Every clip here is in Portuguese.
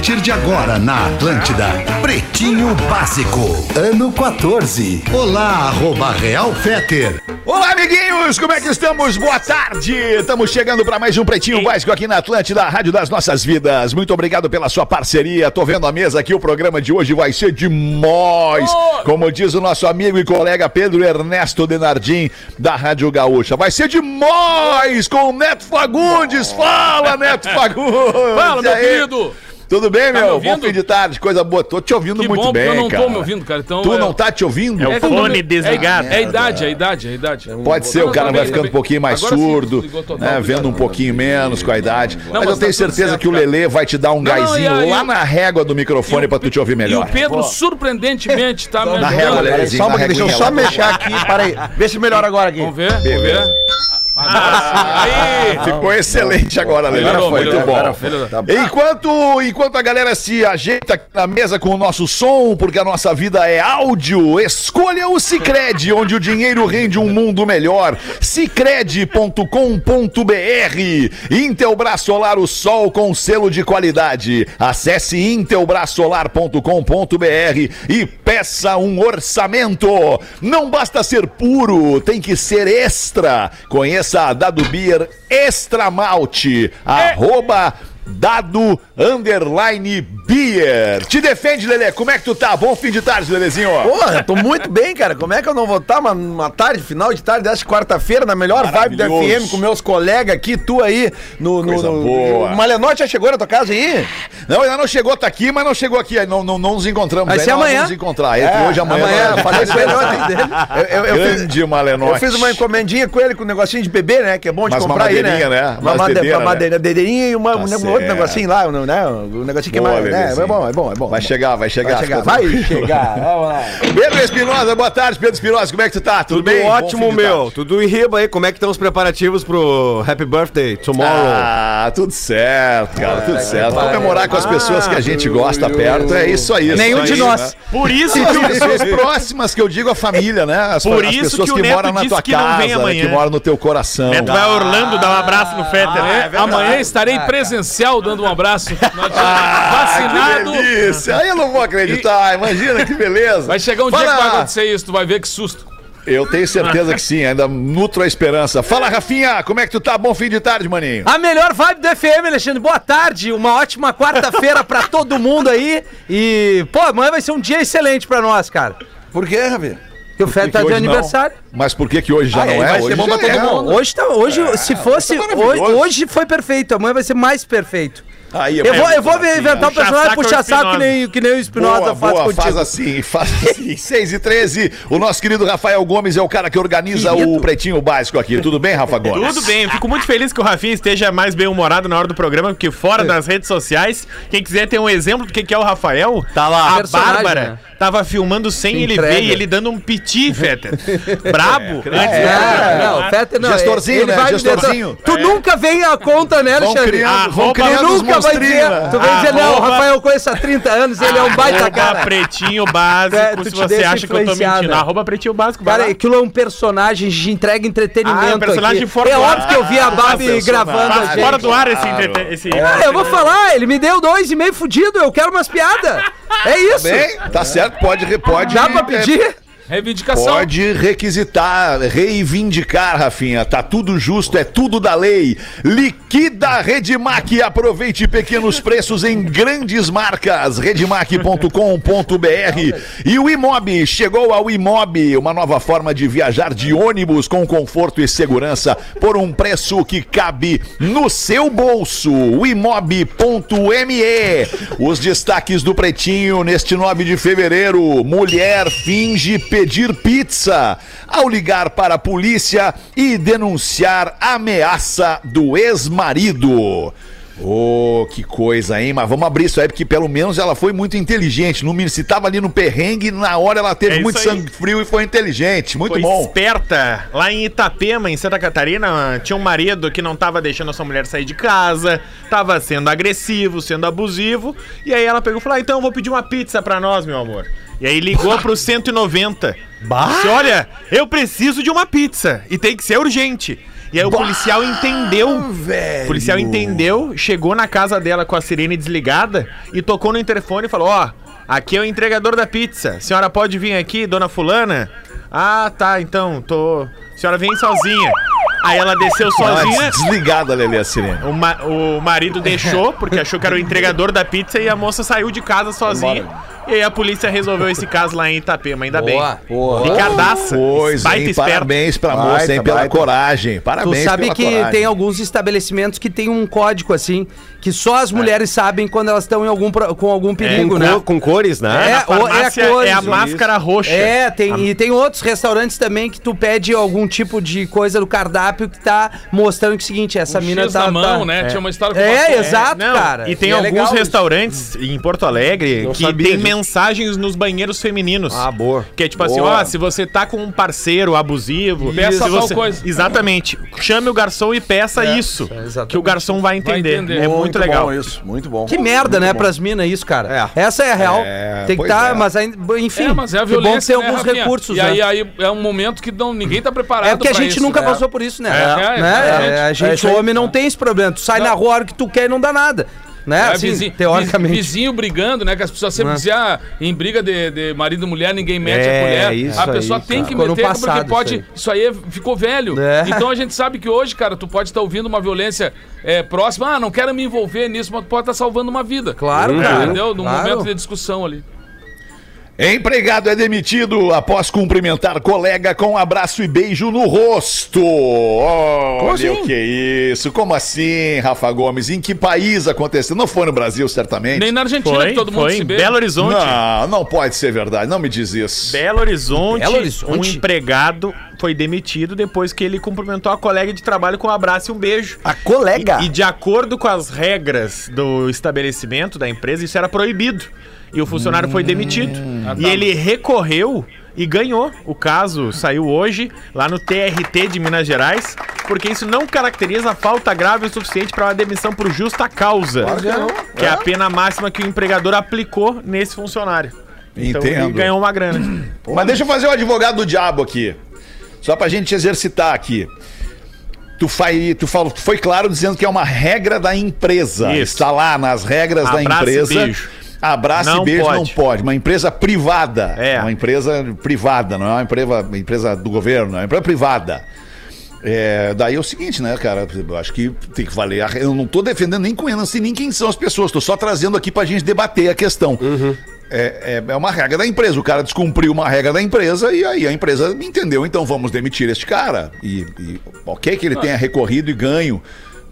partir de agora na Atlântida, Pretinho Básico, ano 14. Olá, arroba Real Feter. Olá, amiguinhos, como é que estamos? Boa tarde! Estamos chegando para mais um Pretinho Básico aqui na Atlântida, Rádio das Nossas Vidas. Muito obrigado pela sua parceria. Tô vendo a mesa aqui, o programa de hoje vai ser demais. Como diz o nosso amigo e colega Pedro Ernesto Denardim, da Rádio Gaúcha. Vai ser demais com o Neto Fagundes. Fala, Neto Fagundes! Fala, meu querido! Tudo bem, Tá me meu? ouvindo? Bom fim de tarde, coisa boa. Tô te ouvindo Que muito bom, bem, eu não cara. tô me ouvindo, cara. Então, Tu é- não tá te ouvindo? É o É fone É, desligado. é a idade, é a idade, é a idade. Pode ser, o cara vai ficando um pouquinho mais surdo, né, vendo um pouquinho menos com a idade. Mas, eu tá tenho tudo certeza que o cara. Lelê vai te dar um gásinho e lá na régua do microfone pra tu te ouvir E melhor. o Pedro, surpreendentemente, tá me Na régua, Lelezinho, deixa eu só mexer aqui, para aí. Vê se melhora agora aqui. Vamos ver, vamos ver. Agora sim. Aí! Ficou excelente agora, Lelê. Melhorou, Foi muito melhorou, bom. agora foi. Melhorou. Enquanto, enquanto a galera se ajeita aqui na mesa com o nosso som, porque a nossa vida é áudio, escolha o Cicred, onde o dinheiro rende um mundo melhor. Cicred.com.br Intelbras Solar, o sol com selo de qualidade. Acesse intelbrasolar.com.br e peça um orçamento. Não basta ser puro, tem que ser extra. Conheça a Dado Beer Extra Malte. Arroba Dado Underline Beer. Te defende, Lelê. Como é que tu tá? Bom fim de tarde, Lelezinho. Porra, tô muito bem, cara. Como é que eu não vou estar uma, uma tarde, final de tarde dessa quarta-feira, na melhor vibe da. FM, com meus colegas aqui, tu aí, no. no, no- boa. O Malenote já chegou na tua casa aí? Não, ainda não chegou, tá aqui, mas não chegou aqui. Não, não, não nos encontramos. Vai ser amanhã. Vamos nos encontrar. Entre É, hoje amanhã. amanhã, nós- falei com ele ontem. Eu, eu- eu fiz, Grande Malenote. eu fiz uma encomendinha com ele com um negocinho de bebê, né? Que é bom de Mas comprar aí, né? né? Uma uma né? madeirinha e uma, Tá um, outro negocinho lá, né? Um negocinho que é Boa, mais. Né? É bom, é bom, é bom. Vai chegar, vai chegar. Vai chegar, vai chegar. Vamos lá. Pedro Espinosa, boa tarde, Pedro Espinosa. Como é que tu tá? Tudo, Tudo bem? Ótimo, meu. tarde. Tudo em riba aí. Como é que estão os preparativos pro Happy Birthday tomorrow? Ah, tudo certo, cara, tudo certo. Comemorar com as pessoas que a gente gosta perto, é isso aí. Nenhum isso de aí, nós. né? Por isso E as pessoas próximas, que eu digo a família, né? As, Por as isso pessoas que o que, moram na tua que não casa, né, que moram no teu coração. Neto vai a Orlando dar um abraço no Fetter. É, amanhã estarei dando um abraço. Adianta. Vacinado. Ah, Que delícia! Aí eu não vou acreditar, imagina que beleza. Vai chegar um dia Fala. que vai acontecer isso, tu vai ver que susto. Eu tenho certeza que sim, ainda nutro a esperança. Fala, Rafinha, como é que tu tá? Bom fim de tarde, maninho. A melhor vibe do FM, Alexandre. Boa tarde. Uma ótima quarta-feira pra todo mundo aí. E, pô, amanhã vai ser um dia excelente pra nós, cara. Por quê, Ravi? Porque o Fed que tá de aniversário. Mas por que que hoje já Ah, não aí é? vai ser hoje bom pra já todo é. mundo. Hoje tá. Hoje, se fosse. tá. Hoje, hoje foi perfeito. Amanhã vai ser mais perfeito. Aí, Eu vou, eu vou assim, inventar um Puxa personagem saco puxa é o saco que nem, que nem o Espinosa Boa, faz boa, contigo. faz assim, faz assim. 6 e 13, o nosso querido Rafael Gomes é o cara que organiza Querido. o Pretinho Básico aqui. Tudo bem, Rafa Gomes? Tudo bem, eu fico muito feliz que o Rafinha esteja mais bem-humorado na hora do programa, porque fora das redes sociais, quem quiser ter um exemplo do que que é o Rafael, tá lá. A Personagem, Bárbara né? Tava filmando sem Se ele entrega. ver e ele dando um piti, Fetter. Brabo. antes do É, não, o Fetter não. Gestorzinho, ele né? vai me Gestorzinho. Tu nunca vem à conta, né, Alexandre? Tu os nunca vai dizer, né? tu vai dizer, não, o Rafael eu conheço há 30 anos, ele é um baita cara. pretinho É, básico, tu se você acha que eu tô mentindo. né? Arroba pretinho básico, Cara, aquilo é um personagem de entrega entretenimento. Ah, é um personagem fora É óbvio que eu vi a Barbie personagem. gravando a gente. fora do ar esse... esse Ah, eu vou falar, ele me deu dois e meio fudido, eu quero umas piadas. É isso. Bem, tá certo, pode, pode. Dá pra é, pedir? Reivindicação. Pode requisitar, reivindicar, Rafinha. Tá tudo justo, é tudo da lei. Liquida Redmac e aproveite pequenos preços em grandes marcas. Redmac.com.br E o Imob, chegou ao Imob, uma nova forma de viajar de ônibus com conforto e segurança por um preço que cabe no seu bolso. O Imob.me. Os destaques do Pretinho neste 9 de fevereiro. Mulher finge pedir pizza ao ligar para a polícia e denunciar ameaça do ex-marido. Ô, que coisa, hein? Mas vamos abrir isso aí, porque pelo menos ela foi muito inteligente. No, se tava ali no perrengue, na hora ela teve É muito aí. sangue frio e foi inteligente. Muito Foi bom. esperta. Lá em Itapema, em Santa Catarina, tinha um marido que não tava deixando a sua mulher sair de casa, tava sendo agressivo, sendo abusivo. E aí ela pegou e falou: ah, então eu vou pedir uma pizza pra nós, meu amor. E aí ligou pro 190. Disse, olha, eu preciso de uma pizza. E tem que ser urgente. E aí o policial entendeu. O policial entendeu, chegou na casa dela com a sirene desligada e tocou no interfone e falou: Ó, aqui é o entregador da pizza. A senhora pode vir aqui, dona Fulana? Ah, tá, então, tô. A senhora vem sozinha. Aí ela desceu sozinha. Ah, desligada, Lelê, a sirene. O, ma- o marido deixou, porque achou que era o entregador da pizza, e a moça saiu de casa sozinha. E aí a polícia resolveu esse caso lá em Itapema, ainda Boa, bem. boa. Picadaça. Pois, baita hein? esperto. Parabéns pra Baita, moça, hein? Pela baita. coragem. Tu Parabéns sabe pela que coragem. tem alguns estabelecimentos que tem um código assim, que só as mulheres sabem quando elas estão em algum, com algum perigo, com, né? cor- com cores, né? É, ou- é farmácia cores, é a isso. máscara roxa. É, tem, e tem outros restaurantes também que tu pede algum tipo de coisa do cardápio que tá mostrando que é o seguinte, essa Um mina X tá... na mão, tá- né? Tinha uma história com É, exato, Não, cara. E tem é alguns isso. restaurantes em Porto Alegre que tem disso. Mensagens nos banheiros femininos. Ah, boa. Que é tipo assim, Boa. ó, se você tá com um parceiro abusivo, Peça tal você... coisa. Exatamente. Chame o garçom e peça isso. exatamente. Que o garçom vai entender. entender. É muito, legal. bom isso, muito bom. Que merda, Muito né, bom. pras minas isso, cara. É. Essa é a real. É, tem que estar, é. mas ainda, enfim, É, mas é a que bom violência, ter né, alguns Rafinha? recursos, E né? aí, aí é um momento que não, ninguém tá preparado É porque a gente isso, nunca né? passou por isso, né? É, é, né? É, a É gente, aí. homem, não tem esse problema. Tu sai na rua a hora que tu quer e não dá nada. Né? É, assim, vizinho, teoricamente. Vizinho brigando, né? Que as pessoas sempre Né? diziam, ah, em briga de, de marido e mulher, ninguém mete É, a colher. isso a pessoa aí, tem cara. que Ficou meter passado porque pode. isso Isso aí, é- ficou velho. É. Então a gente sabe que hoje, cara, tu pode estar ouvindo uma violência é, próxima. Ah, não quero me envolver nisso, mas tu pode estar salvando uma vida. Claro, cara. Entendeu? Num Claro. momento de discussão ali. Empregado é demitido após cumprimentar colega com um abraço e beijo no rosto. Olha assim? o que é isso. Como assim, Rafa Gomes? Em que país aconteceu? Não foi no Brasil, certamente. Nem na Argentina, Foi, que todo mundo foi se beija. Belo Horizonte. Não, não pode ser verdade. Não me diz isso. Belo Horizonte, Belo Horizonte? um empregado foi demitido depois que ele cumprimentou a colega de trabalho com um abraço e um beijo. A colega. E de acordo com as regras do estabelecimento, da empresa, isso era proibido. E o funcionário foi demitido. E ele recorreu e ganhou. O caso saiu hoje, lá no TRT de Minas Gerais, porque isso não caracteriza falta grave o suficiente para uma demissão por justa causa. Que é a pena máxima que o empregador aplicou nesse funcionário. Então ele Entendo. ganhou uma grana. Mas deixa eu fazer o advogado do diabo aqui. Só pra gente exercitar aqui. Tu, faz, tu, fala, tu foi claro dizendo que é uma regra da empresa. Isso. Está lá nas regras da Abraço e empresa. beijo. Abraço Não e beijo não pode. pode. Uma empresa privada. É. Uma empresa privada, não é uma empresa, empresa do governo, é uma empresa privada. É, daí é o seguinte, né, cara? Eu acho que tem que valer. a Eu não tô defendendo nem conhecendo assim, nem quem são as pessoas. Tô só trazendo aqui pra gente debater a questão. É, é, é uma regra da empresa. O cara descumpriu uma regra da empresa e aí a empresa entendeu. Então vamos demitir este cara. E, e ok que ele tenha recorrido e ganho.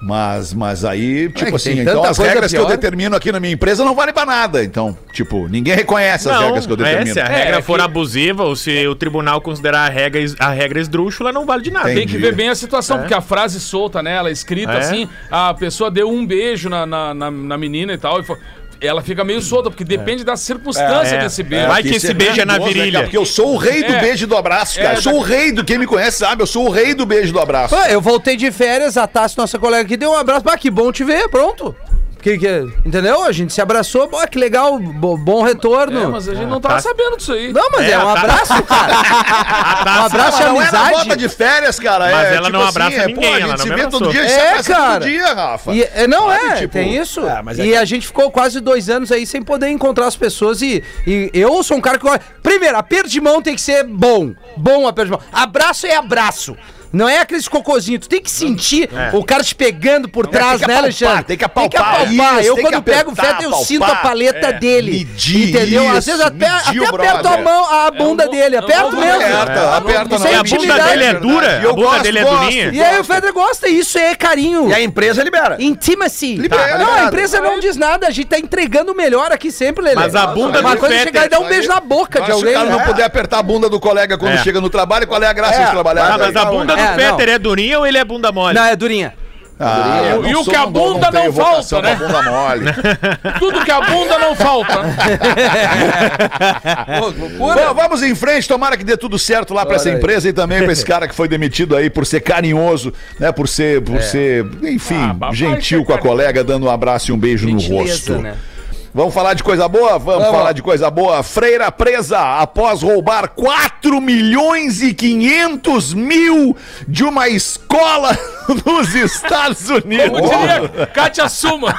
Mas, mas aí, tipo que assim, então as regras que eu pior. determino aqui na minha empresa não valem pra nada. Então, tipo, ninguém reconhece as Não, regras que eu é, determino. se a regra É, for que- abusiva ou se o tribunal considerar a regra, a regra esdrúxula, não vale de nada. Entendi. Tem que ver bem a situação, porque a frase solta, né? Ela é escrita É. assim, a pessoa deu um beijo na, na, na- na menina e tal. E fo- ela fica meio solta, porque depende da circunstância É. desse beijo. Vai que esse beijo é na né, virilha. cara? Porque eu sou o rei do É. beijo e do abraço, cara. É, eu sou da- o rei do quem me conhece, sabe? Eu sou o rei do beijo e do abraço. Pô, eu voltei de férias, a Tassi, nossa colega aqui, deu um abraço. Ah, que bom te ver, pronto. Que, que, entendeu? A gente se abraçou, pô, que legal, bo- bom retorno. É, mas a gente não tava tá. sabendo disso aí. Não, mas é, É, um tá. abraço, cara. um abraço não é na amizade. volta de férias, cara. Mas é, ela não abraça ninguém, pô, a ela gente não se vê todo dia, a gente É, se abraça cara. todo dia, Rafa. E, é, não Sabe, é, tipo, tem isso. é, mas é e que- a gente ficou quase dois anos aí sem poder encontrar as pessoas. E, e eu sou um cara que. Primeiro, aperto de mão tem que ser bom. Bom aperto de mão. Abraço é abraço. Não é aqueles cocôzinhos. Tu tem que sentir o cara te pegando por trás, tem que né, apalpar, Alexandre? tem que apalpar, apalpar. isso, eu, tem quando que pego o apertar, feto, eu sinto a paleta É, dele. medir entendeu? Às isso, vezes até, até aperto a mão, a bunda É dele. é um Aperto mesmo. Aperta, É, aperta é a bunda dele é dura? E eu a bunda gosto, dele é durinha? E aí o Feder gosta, isso é carinho. E a empresa libera. Intimacy. Libera, não, a empresa não diz nada, a gente tá entregando o melhor aqui sempre, Lelê. Mas a bunda Uma do coisa é chegar e dar um beijo na boca de Mas se o alguém. cara não né? puder apertar a bunda do colega quando É. chega no trabalho, qual é a graça É, de trabalhar? Ah, mas a bunda do É, Peter é durinha ou ele é bunda mole? Não, é durinha. Ah, eu E não o que a não- não bunda não vocação falta, pra bunda mole. Tudo que a bunda não falta. Bom, vamos em frente, tomara que dê tudo certo lá pra essa empresa e também pra esse cara que foi demitido aí por ser carinhoso, né? Por ser, por ser, enfim, Ah, gentil com a colega, dando um abraço e um beijo no Gentileza, rosto. né? Vamos falar de coisa boa? Vamos, falar de coisa boa. Freira presa após roubar 4 milhões e 500 mil de uma escola nos Estados Unidos. Como diria Kátia Suma.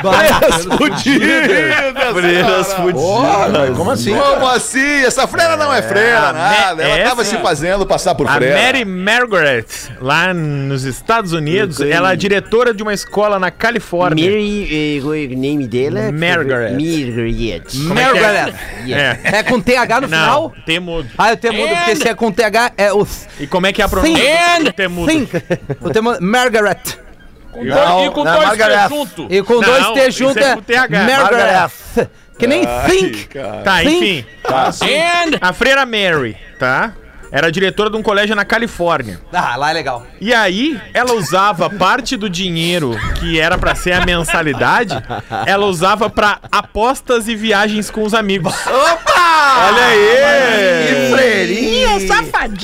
Freiras fudidas! Freiras fudidas. Como assim? Como assim? Essa freira não é freira, a nada. Me- Ela tava se fazendo passar por A freira. Mary Margaret, lá nos Estados Unidos, ela é diretora de uma escola na Califórnia. Mary, eh, o nome dela? Margaret. Margaret. Margaret. É. É com TH no Não, final? tem mudo. Ah, eu tenho mudo, porque se é com TH é o. E como é que é a pronúncia? Think. O tema Margaret. Com dois, e com não, dois Margaret. T junto. E com Não, dois T junto é é. Margaret. Que nem think. Tá, Think. enfim. A freira Mary, tá? Era diretora de um colégio na Califórnia. Ah, lá é legal. E aí, ela usava parte do dinheiro que era pra ser a mensalidade, ela usava pra apostas e viagens com os amigos. Olha aí! Que freirinha,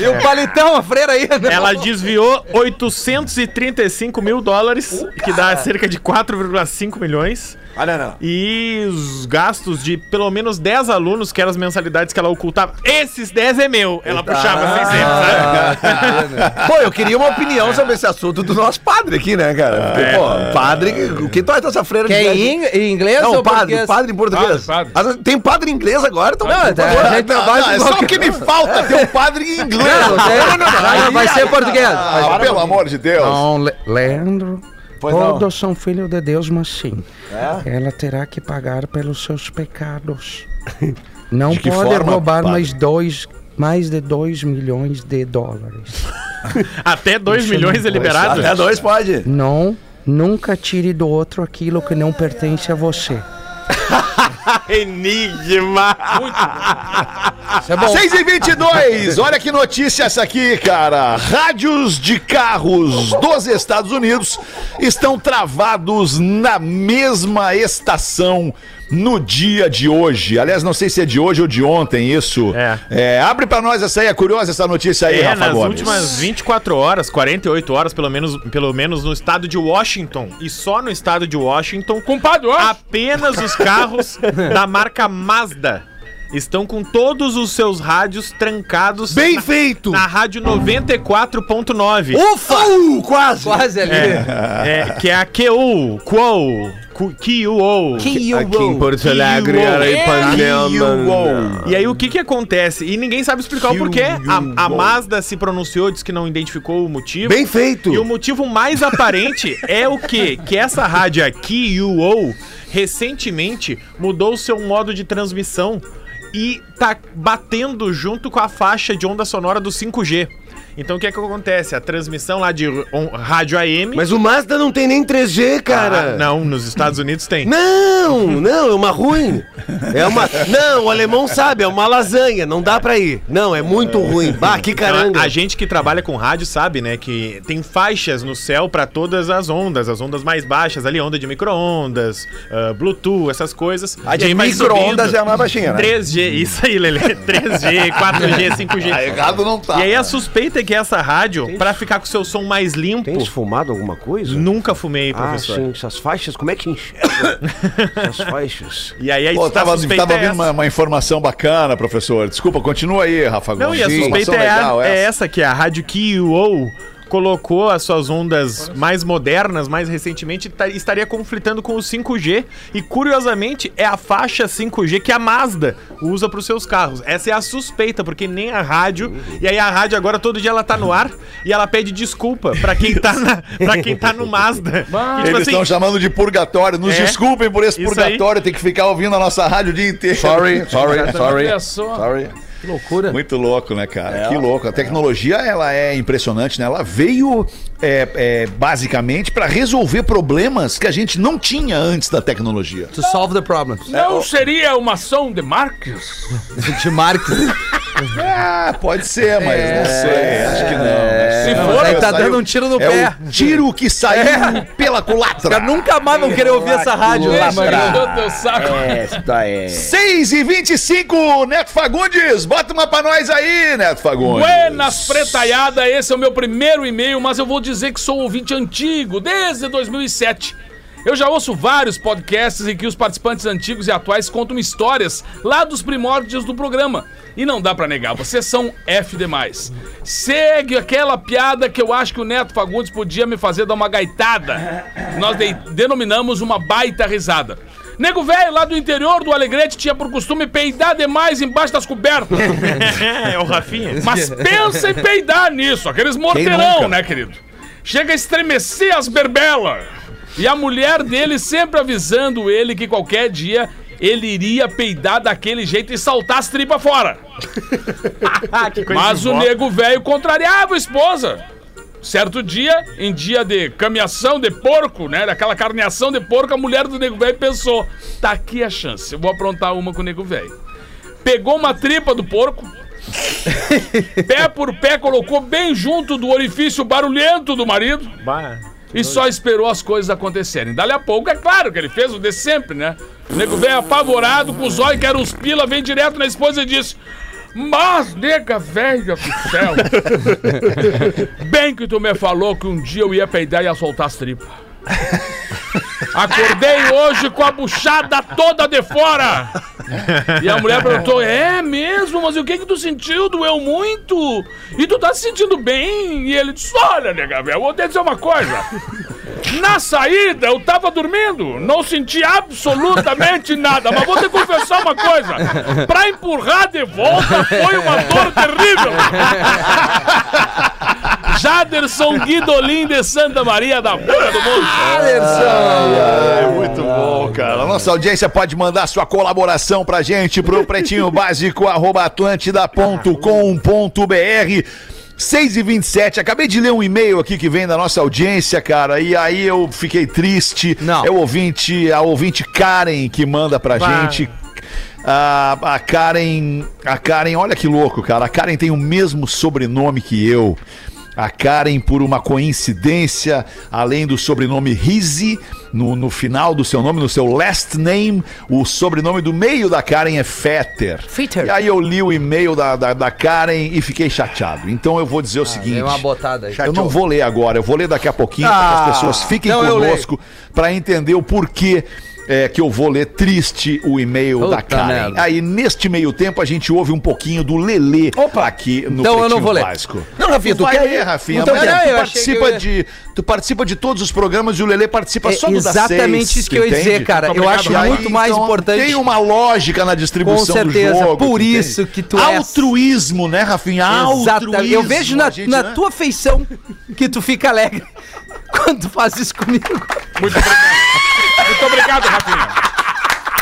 E o palitão, a freira aí. né? Ela desviou 835 mil dólares, que dá cerca de 4,5 milhões. Ah, não, não. E os gastos de pelo menos 10 alunos, que eram as mensalidades que ela ocultava. Esses 10 é meu. Ela puxava assim sempre, sabe? Pô, eu queria uma opinião sobre esse assunto do nosso padre aqui, né, cara? Porque, pô, padre. Quem tu acha essa freira Que é de- em, ing- em inglês Não, ou padre, português? padre em português. Padre, Ah, Tem padre em inglês agora? Então, Não, tá, favor. a gente Não, trabalha não, é só o que me falta ter um padre em inglês. Não, não, não, não, vai ser português. Ah, pelo amor de Deus. Não, Leandro, Pois não. todos são filhos de Deus, mas sim. Ela terá que pagar pelos seus pecados. Não pode forma, roubar padre? mais dois, mais de 2 milhões de dólares. Até 2 milhões é liberado. Até dois pode. Não, nunca tire do outro aquilo que não pertence a você. Enigma. Isso é bom. 6 e 22 olha que notícia essa aqui, cara. Rádios de carros dos Estados Unidos estão travados na mesma estação no dia de hoje. Aliás, não sei se é de hoje ou de ontem isso. É. abre pra nós essa aí, é curiosa essa notícia aí, É, Rafa nas Gomes. últimas 24 horas, 48 horas, pelo menos, pelo menos no estado de Washington, e só no estado de Washington, Compadre, apenas os carros da marca Mazda estão com todos os seus rádios trancados Bem na, feito! na rádio 94.9. Ufa! Uh, quase! Quase ali. É, que é a QO, QO, QO. Aqui em Porto Alegre, era Ipanema. E aí o que que acontece? E ninguém sabe explicar o porquê. A, a Mazda se pronunciou, disse que não identificou o motivo. Bem feito! E o motivo mais aparente é o quê? Que essa rádio aqui, UO, recentemente mudou o seu modo de transmissão e tá batendo junto com a faixa de onda sonora do 5G. Então o que é que acontece? A transmissão lá de on- rádio AM. Mas o Mazda não tem nem 3G, cara. Ah, não, nos Estados Unidos tem. Não, não, é uma ruim. É uma. Não, o alemão sabe, é uma lasanha, não dá pra ir. Não, é muito ruim. Bah, que Então, caranga. a, a gente que trabalha com rádio sabe, né, que tem faixas no céu pra todas as ondas, as ondas mais baixas ali, onda de micro-ondas, ah, Bluetooth, essas coisas. A de micro-ondas é a mais baixinha, né? 3G, isso aí, Lelê. 3G, 4G, 5G. Tá errado não tá. E aí a suspeita é que essa rádio, pra ficar com o seu som mais limpo, Tens fumado alguma coisa? nunca fumei, Ah, professor. sim, essas faixas, como é que enxerga essas faixas? E aí a Pô, tava, tava é vindo essa. uma, uma informação bacana, professor. Desculpa, continua aí, Rafa Não, Gomes. e a Informação suspeita é, a- legal é essa, que a rádio QO colocou as suas ondas mais modernas, mais recentemente, ta- estaria conflitando com o 5G. E curiosamente, é a faixa 5G que a Mazda usa para os seus carros. Essa é a suspeita, porque nem a rádio. E aí a rádio agora todo dia ela tá no ar e ela pede desculpa para quem tá na, quem tá no Mazda. E, tipo Eles assim, estão chamando de purgatório. Nos É. desculpem por esse Isso purgatório, tem que ficar ouvindo a nossa rádio o dia inteiro. Sorry, sorry, sorry. Olha só. Sorry. Que loucura. Muito louco, né, cara? Que louco. A tecnologia, ela é impressionante, né? Ela veio é, é, basicamente para resolver problemas que a gente não tinha antes da tecnologia. To solve the problems. Não seria uma ação de Marx? De Marx. Ah, pode ser, mas não sei. Acho que não. Se Não, for, mas aí tá saiu- dando um tiro no é pé. o tiro que saiu pela culatra. Nunca mais vão querer ouvir essa rádio. Mas- que encheu teu saco. Esta é. 6 e 25 Neto Fagundes. Bota uma pra nós aí, Neto Fagundes. Buenas pretaiada, esse é o meu primeiro e-mail, mas eu vou dizer que sou ouvinte antigo, desde 2007. Eu já ouço vários podcasts em que os participantes antigos e atuais contam histórias lá dos primórdios do programa. E não dá pra negar, vocês são F demais. Segue aquela piada que eu acho que o Neto Fagundes podia me fazer dar uma gaitada. Nós de- denominamos uma baita risada. Nego velho lá do interior do Alegrete tinha por costume peidar demais embaixo das cobertas. É o Rafinha. Mas pensa em peidar nisso, aqueles morteirão, né, querido? Chega a estremecer as berbelas. E a mulher dele sempre avisando ele que qualquer dia ele iria peidar daquele jeito e saltar as tripas fora. Mas o nego velho contrariava a esposa. Certo dia, em dia de caminhação de porco, né? Daquela carneação de porco, a mulher do nego velho pensou: tá aqui a chance, eu vou aprontar uma com o nego velho. Pegou uma tripa do porco, pé por pé, colocou bem junto do orifício barulhento do marido Bah. E só esperou as coisas acontecerem. Dali a pouco, é claro que ele fez o de sempre, né? O nego velho apavorado, com os olhos que eram os pila, vem direto na esposa e disse: Mas, nega velha do céu, bem que tu me falou que um dia eu ia peidar e ia soltar as tripas. Acordei hoje com a buchada toda de fora. E a mulher perguntou: É mesmo? Mas o que que tu sentiu? Doeu muito? E tu tá se sentindo bem? E ele disse: Olha, nega eu vou te dizer uma coisa. Na saída eu tava dormindo, não senti absolutamente nada, mas vou te confessar uma coisa: pra empurrar de volta foi uma dor terrível. Jaderson Guidolin de Santa Maria da Boca do Mundo. É muito bom, cara. A nossa audiência pode mandar sua colaboração pra gente pro pretinho básico arroba atlântida.com.br 6 e 27 acabei de ler um e-mail aqui que vem da nossa audiência, cara, e aí eu fiquei triste. Não. É o ouvinte, a ouvinte Karen que manda pra gente. A, a Karen, a Karen, olha que louco, cara. A Karen tem o mesmo sobrenome que eu. A Karen, por uma coincidência, além do sobrenome Rizzi, no, no final do seu nome, no seu last name, o sobrenome do meio da Karen é Fetter. Fetter. E aí eu li o e-mail da, da, da Karen e fiquei chateado. Então eu vou dizer o seguinte. Dei uma botada aí. Eu não vou ler agora, eu vou ler daqui a pouquinho para que as pessoas fiquem não, conosco para entender o porquê. É, que eu vou ler triste o e-mail Puta da Karen. merda. Aí, neste meio tempo, a gente ouve um pouquinho do Lelê aqui no Então eu não Pretinho vou ler. Básico. Não, Rafinha, tu vai quer ler, ir? Rafinha. Então, mas não, tu, participa eu ia- de, tu participa de todos os programas e o Lelê participa É só do da exatamente seis, isso que eu ia entende? dizer, cara. Eu acho aí, muito mais então, importante. Tem uma lógica na Com distribuição certeza, do jogo. por tu entende? isso que tu és. Altruísmo, né, Rafinha? Exatamente. Altruísmo. Eu vejo na, gente, na né? tua feição que tu fica alegre quando tu faz isso comigo. Muito obrigado. Obrigado, Rafinha.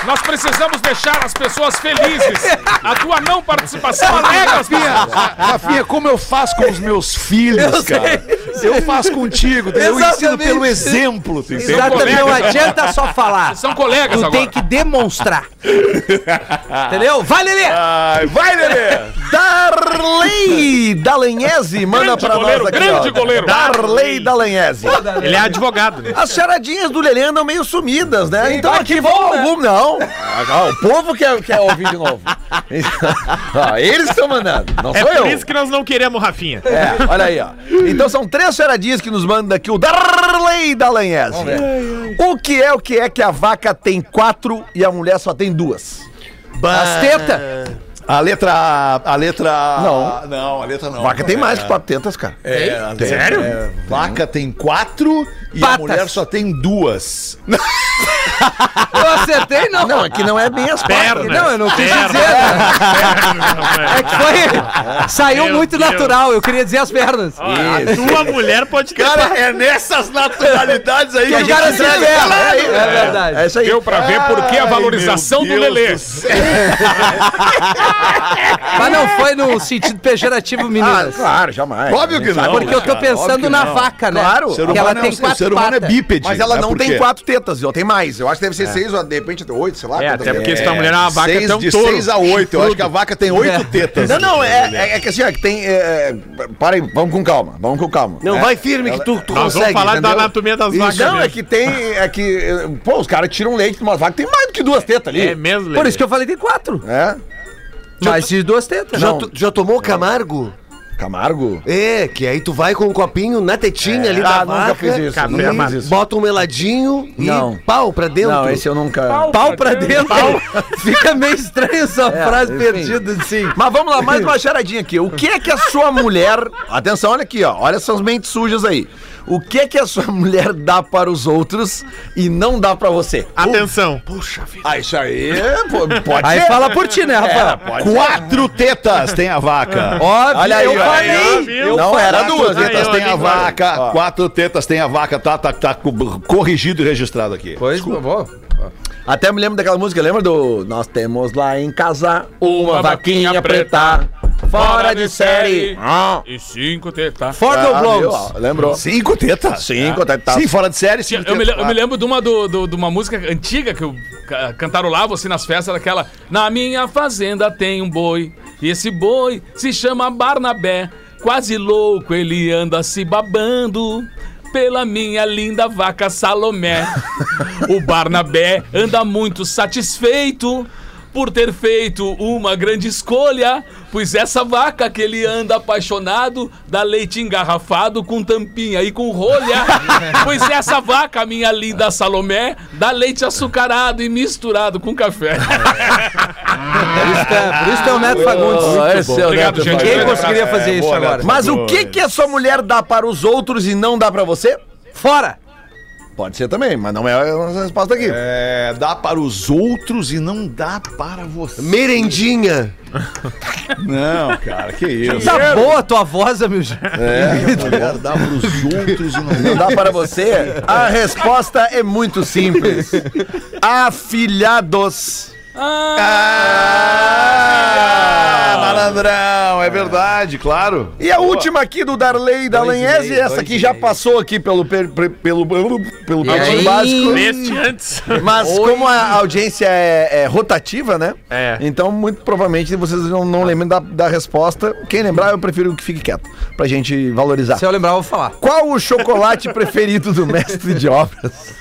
Nós precisamos deixar as pessoas felizes. A tua não participação alegra as Rafinha, pessoas. Rafinha, como eu faço com os meus filhos, Eu sei. cara. Eu faço contigo, eu ensino pelo exemplo, tu? Exatamente, não adianta só falar. São colegas Tu agora. tem que demonstrar. Entendeu? Vai, Lelê! Ai, vai, Lelê! Darley Dalanhese manda Grande pra goleiro, nós aqui, grande ó. goleiro. Darley Dalanhese. Ele é advogado, né? As charadinhas do Lelê andam meio sumidas, né? então vai aqui que vão né? algum, não. Ah, o povo quer, quer ouvir de novo. Ah, eles estão mandando, não É sou por eu. isso que nós não queremos Rafinha. É, olha aí, ó. Então são três charadinhas que nos manda aqui o Darley Dalanhese. O que é o que é que a vaca tem quatro e a mulher só tem duas? As tetas. A letra. A letra. Não. Não, a letra não. Vaca tem mais que quatro tetas, cara. É, a letra- Sério? é, vaca tem quatro e a Patas. mulher só tem duas. Eu acertei, não. Não, é que não é bem as patas. Perna. Não, eu não quis Perna. dizer. né? É que foi. Saiu Meu muito Deus. natural. Eu queria dizer as pernas. A tua mulher pode ter. Cara, é nessas naturalidades aí Que o cara se revela. É verdade. É isso aí. Deu pra ver por que a Ai, valorização do meu Deus Lelê. do. Mas não foi no sentido pejorativo, Ah, meninas. claro, jamais. Óbvio que não. Porque eu tô pensando na vaca, né? Claro. O ser Que ela humano, tem é, o quatro ser humano é patas. bípede. Mas ela né? não tem quatro tetas, viu? Tem mais. seis. Eu acho que deve ser seis ou de repente oito, sei lá. É, até é. porque se tua mulher é uma vaca, Seis, é um de touro. 6 a 8. Eu acho que a vaca tem oito tetas. Não, não, é, é, é que assim, ó, que tem. É, para aí, vamos com calma, vamos com calma. Não, É. vai firme que tu, tu Nós consegue. vamos falar da anatomia das vacas. não, é que tem. É que. Pô, os caras tiram leite de uma vaca, tem mais do que duas tetas ali. É mesmo, Por isso que eu falei tem quatro. É? Mais de duas tetas. Já, Não. tu- já tomou Camargo? Camargo? É, que aí tu vai com um copinho na tetinha ali da Ah, nunca vaca, fiz isso. Nunca fiz isso. bota um meladinho e Não. pau pra dentro. Não, esse eu nunca. Pau pra dentro. Fica meio estranho essa frase enfim. perdida assim. Mas vamos lá, mais uma charadinha aqui. O que é que a sua mulher. Atenção, olha aqui, ó. Olha essas mentes sujas aí. O que é que a sua mulher dá para os outros e não dá para você? Atenção. Ah, isso aí pô, pode Aí ser. fala por ti, né, pode ser. Quatro tetas tem a vaca. Óbvio, Olha aí, eu falei. Aí, viu? eu Não falei. era Quatro duas, Aí, tetas ó, tem a amigo, vaca. ó. Quatro tetas tem a vaca. Tá, tá, tá co- corrigido e registrado aqui. Pois, vou. Até me lembro daquela música, lembra do. Nós temos lá em casa uma, Uma vaquinha vaquinha preta, fora de série. Ah. E cinco tetas. For the Ah, viu, blows. ó, lembrou? Cinco tetas? Cinco tetas. Sim, fora de série, cinco Eu me, tetas. eu me lembro de uma, do, do- de uma música antiga que eu ca- cantarolava assim nas festas, daquela Na minha fazenda tem um boi, e esse boi se chama Barnabé. Quase louco, ele anda se babando pela minha linda vaca Salomé. o Barnabé anda muito satisfeito por ter feito uma grande escolha, pois essa vaca que ele anda apaixonado dá leite engarrafado com tampinha e com rolha. pois essa vaca, minha linda Salomé, dá leite açucarado e misturado com café. Por isso que é- por isso que é o Neto Fagundes. Esse é o Obrigado, Neto gente. Quem conseguiria fazer isso boa, agora? Neto. Mas o que que a sua mulher dá para os outros e não dá para você? Fora! Pode ser também, mas não é a nossa resposta aqui. É, dá para os outros e não dá para você. Merendinha. Não, cara, que isso. Tá boa a tua voz. A mulher dá para os outros e não Não dá para você? A resposta é muito simples. Afilhados. Ah, malandrão, é verdade, claro. E a última aqui do Darley Dallagnese, essa aqui já passou aqui pelo per- per- pelo pelo, pelo básico. Neste antes. Mas como a audiência é, é rotativa, né? É. Então, muito provavelmente vocês não, não lembram da, da resposta. Quem lembrar, eu prefiro que fique quieto. Pra gente valorizar. Se eu lembrar, eu vou falar. Qual o chocolate preferido do mestre de obras?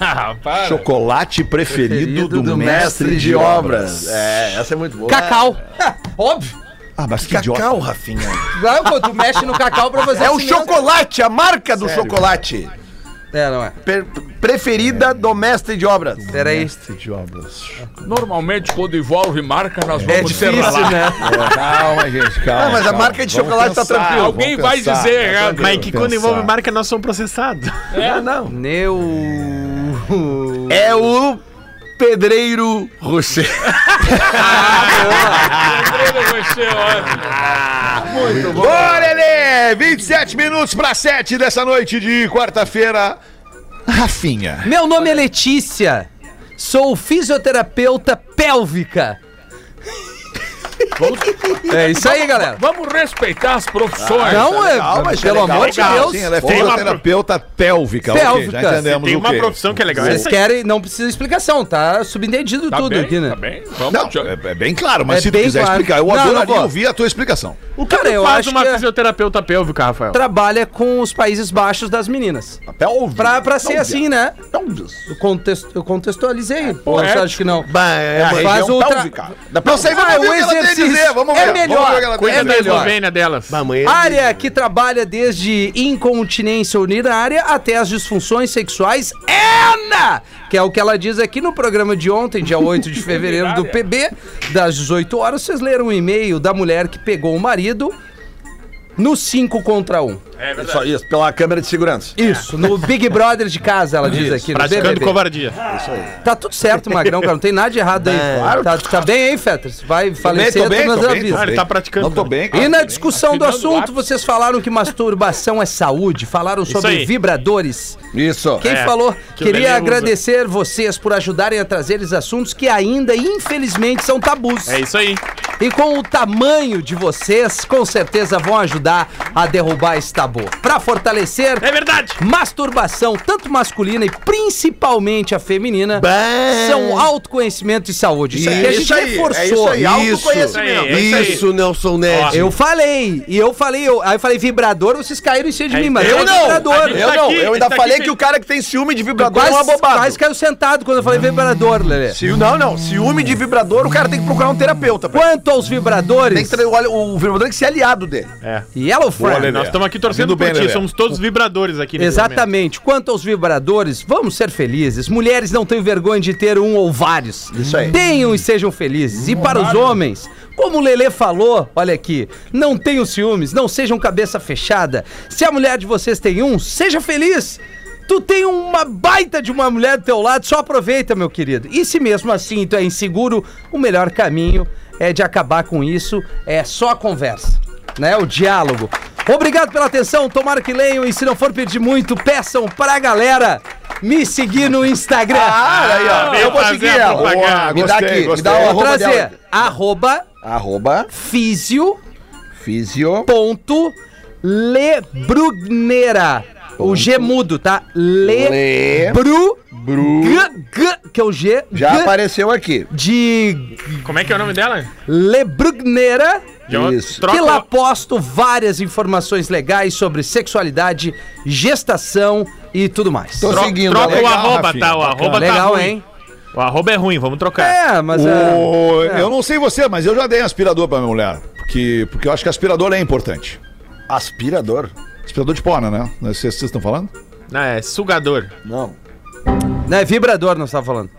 Ah. Chocolate preferido, do, do mestre de obras. É, essa é muito boa. Cacau. Óbvio. Ah, mas que Cacau, idiota. Rafinha. Não, pô, tu mexe no cacau pra fazer É o mesmo. chocolate, a marca do chocolate. É, não é. Per- preferida do mestre de obras. Peraí. de obras. Normalmente, quando envolve marca, nós É vamos difícil, serrar. né? Calma, gente, calma. Ah, mas a calma. marca de Vamos chocolate tá pensar, tranquilo. vamos Alguém vai pensar. dizer errado. Mas que quando Pensar. envolve marca, nós somos processados. É, não. Neu. É o Pedreiro Rocher. Bora, Lelê! 27 minutos para 7 dessa noite de quarta-feira. Rafinha. Meu nome é Letícia. Sou fisioterapeuta pélvica. É isso aí, galera. Vamos respeitar as profissões. Não, é, legal, isso é pelo legal, amor de legal, Deus. Sim, ela é Tem uma fisioterapeuta pélvica. Pélvica. já entendemos Tem uma profissão que é legal. Vocês querem, não precisa explicação, tá subentendido Tá tudo bem, aqui, né? Tá bem? Vamos, Não, é, é bem claro, mas É se tu quiser claro. explicar, eu Não, adoraria vou. ouvir a tua explicação. O Cara, eu faz acho uma que é- fisioterapeuta pélvica, Rafael? Trabalha com os Países Baixos das meninas. Pélvica. Pra, pra ser Pélvica. assim, né? Pélvica. Eu, contexto, eu contextualizei. Pô, poético. você acha que não? Bah, é a Faz o tra- pélvica. Não sei, vamos Ah, ver o a exercício. dizer. Vamos ver. É melhor. ver o que ela tem a É da melhor. eslovênia delas. Bah, amanhã- Área que trabalha desde incontinência urinária até as disfunções sexuais ENA, que é o que ela diz aqui no programa de ontem, dia 8 de fevereiro do PB, das 18 horas. Vocês leram um e-mail da mulher que pegou o marido marido no 5 contra 1. Só isso, pela câmera de segurança. Isso, no Big Brother de casa, ela diz aqui no Praticando covardia. Tá tudo certo, Magrão, cara. Não tem nada de errado aí. Tá, tá bem aí, Fetter? Vai falecer, tô bem, tô bem, avisa. Ah, ele tá praticando. Não tô bem. E na discussão do assunto, vocês falaram que masturbação é saúde, falaram sobre aí. vibradores. Isso. Quem É, falou? que Queria Lelê usa. agradecer vocês por ajudarem a trazer esses assuntos que ainda, infelizmente, são tabus. É isso aí. E com o tamanho de vocês, com certeza vão ajudar a derrubar esse tabu. boa. Pra fortalecer É verdade. masturbação, tanto masculina e principalmente a feminina, são autoconhecimento e saúde. Isso, aqui a gente Isso aí, reforçou. é isso aí, Isso, autoconhecimento. É isso Nelson Ned. Eu falei, e eu falei, eu, aí eu falei vibrador, vocês caíram em cima de Aí mim, mas tem- é Eu não, vibrador. Gente eu tá não. aqui, eu ainda tá falei aqui que o cara que tem ciúme de vibrador é Quase, uma bobagem. quase caiu sentado quando eu falei vibrador, Lelê. Ciú- Não, não. Ciúme de vibrador, o cara tem que procurar um terapeuta. Quanto aos Tem vibradores, que ter, olha, o vibrador tem que ser aliado dele. Yellow Friend. Nós estamos aqui torcendo Indo por bem, ti. Somos todos vibradores aqui nesse Exatamente. Quanto aos vibradores, vamos ser felizes. Mulheres não têm vergonha de ter um ou vários. Isso aí. Tenham e sejam felizes. E para os homens, como o Lelê falou, olha aqui, não tenham ciúmes, não sejam cabeça fechada. Se a mulher de vocês tem um, seja feliz. Tu tem uma baita de uma mulher do teu lado, só aproveita, meu querido. E se mesmo assim tu é inseguro, o melhor caminho é de acabar com isso, é só a conversa, né? O diálogo. Obrigado pela atenção, tomara que leiam e se não for pedir muito, peçam pra galera me seguir no Instagram. Ah, aí, ó. Eu vou seguir ela. propaganda. Me dá Gostei, aqui, me gostei. dá o Vou arroba trazer dela. arroba Arroba físio Fisio. ponto lebrugnera. O G mudo, tá? Lebru Bru. G, G, que é o G Já G apareceu aqui. de. Como é que é o nome dela? Lebrugnera. Isso. troca que lá o- posto várias informações legais sobre sexualidade, gestação e tudo mais. Tô tro- seguindo. Troca o Legal, arroba, Rafinha, tá? O arroba tá Legal, ruim. hein? O arroba é ruim, vamos trocar. É, mas. O- é, Eu não sei você, mas eu já dei aspirador pra minha mulher. Porque, porque eu acho que aspirador é importante. Aspirador? Aspirador de pó, né? Vocês vocês estão falando? Não, é sugador. Não. Não, é vibrador, nós estava falando.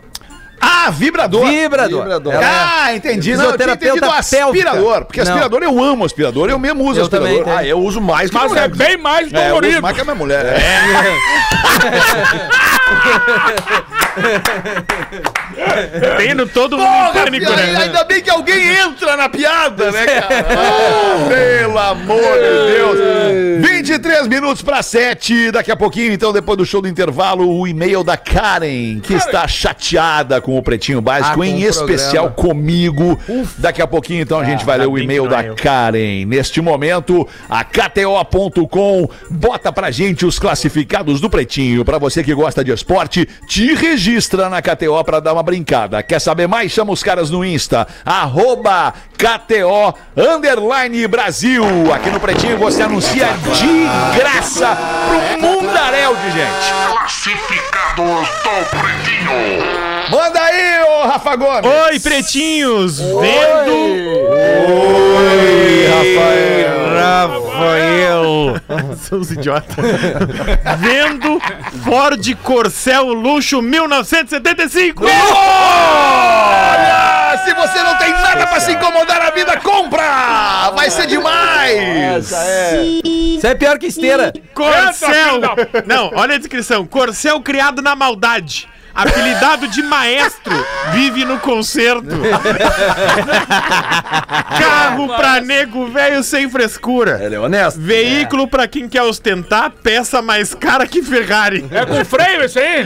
Ah, vibrador! Vibrador. Vibrador. Ela é- Ah, entendi. Não, eu tinha entendido aspirador. pélvica. Porque Não. aspirador eu amo aspirador. Eu mesmo uso Eu aspirador. Ah, eu uso mais que Mas mulher. é bem mais É, eu uso dolorido. mais que a minha mulher. É. Tendo todo mundo Porra, em pânico, né? ainda bem que alguém entra na piada, né, cara? Ah, pelo amor de Deus. 23 minutos para 7. Daqui a pouquinho, então, depois do show do intervalo, o e-mail da Karen, que está chateada com o Pretinho Básico, Ah, em o especial comigo. Daqui a pouquinho, então, a gente vai ler o bem que e-mail da é eu. Karen. Neste momento, a KTO.com bota pra gente os classificados do Pretinho. Pra você que gosta de esporte, te registra na KTO pra dar uma brincada. Quer saber mais? Chama os caras no Insta, arroba KTO Underline Brasil. Aqui no Pretinho você anuncia de graça pro mundaréu de gente. Classificados do Pretinho. Manda aí, ô Rafa Gomes. Oi, pretinhos! Vendo. Oi, Rafael. Rafael! São os idiotas. Vendo Ford Corcel Luxo 1975! Olha! Se você não tem nada pra se incomodar na vida, compra! Vai ser demais! Isso é pior que esteira. Corcel! Não, olha a descrição. Corcel criado na maldade. Apelidado de maestro, vive no concerto. Carro pra nego velho sem frescura. Ele é honesto. Veículo pra quem quer ostentar, peça mais cara que Ferrari. É com freio esse aí?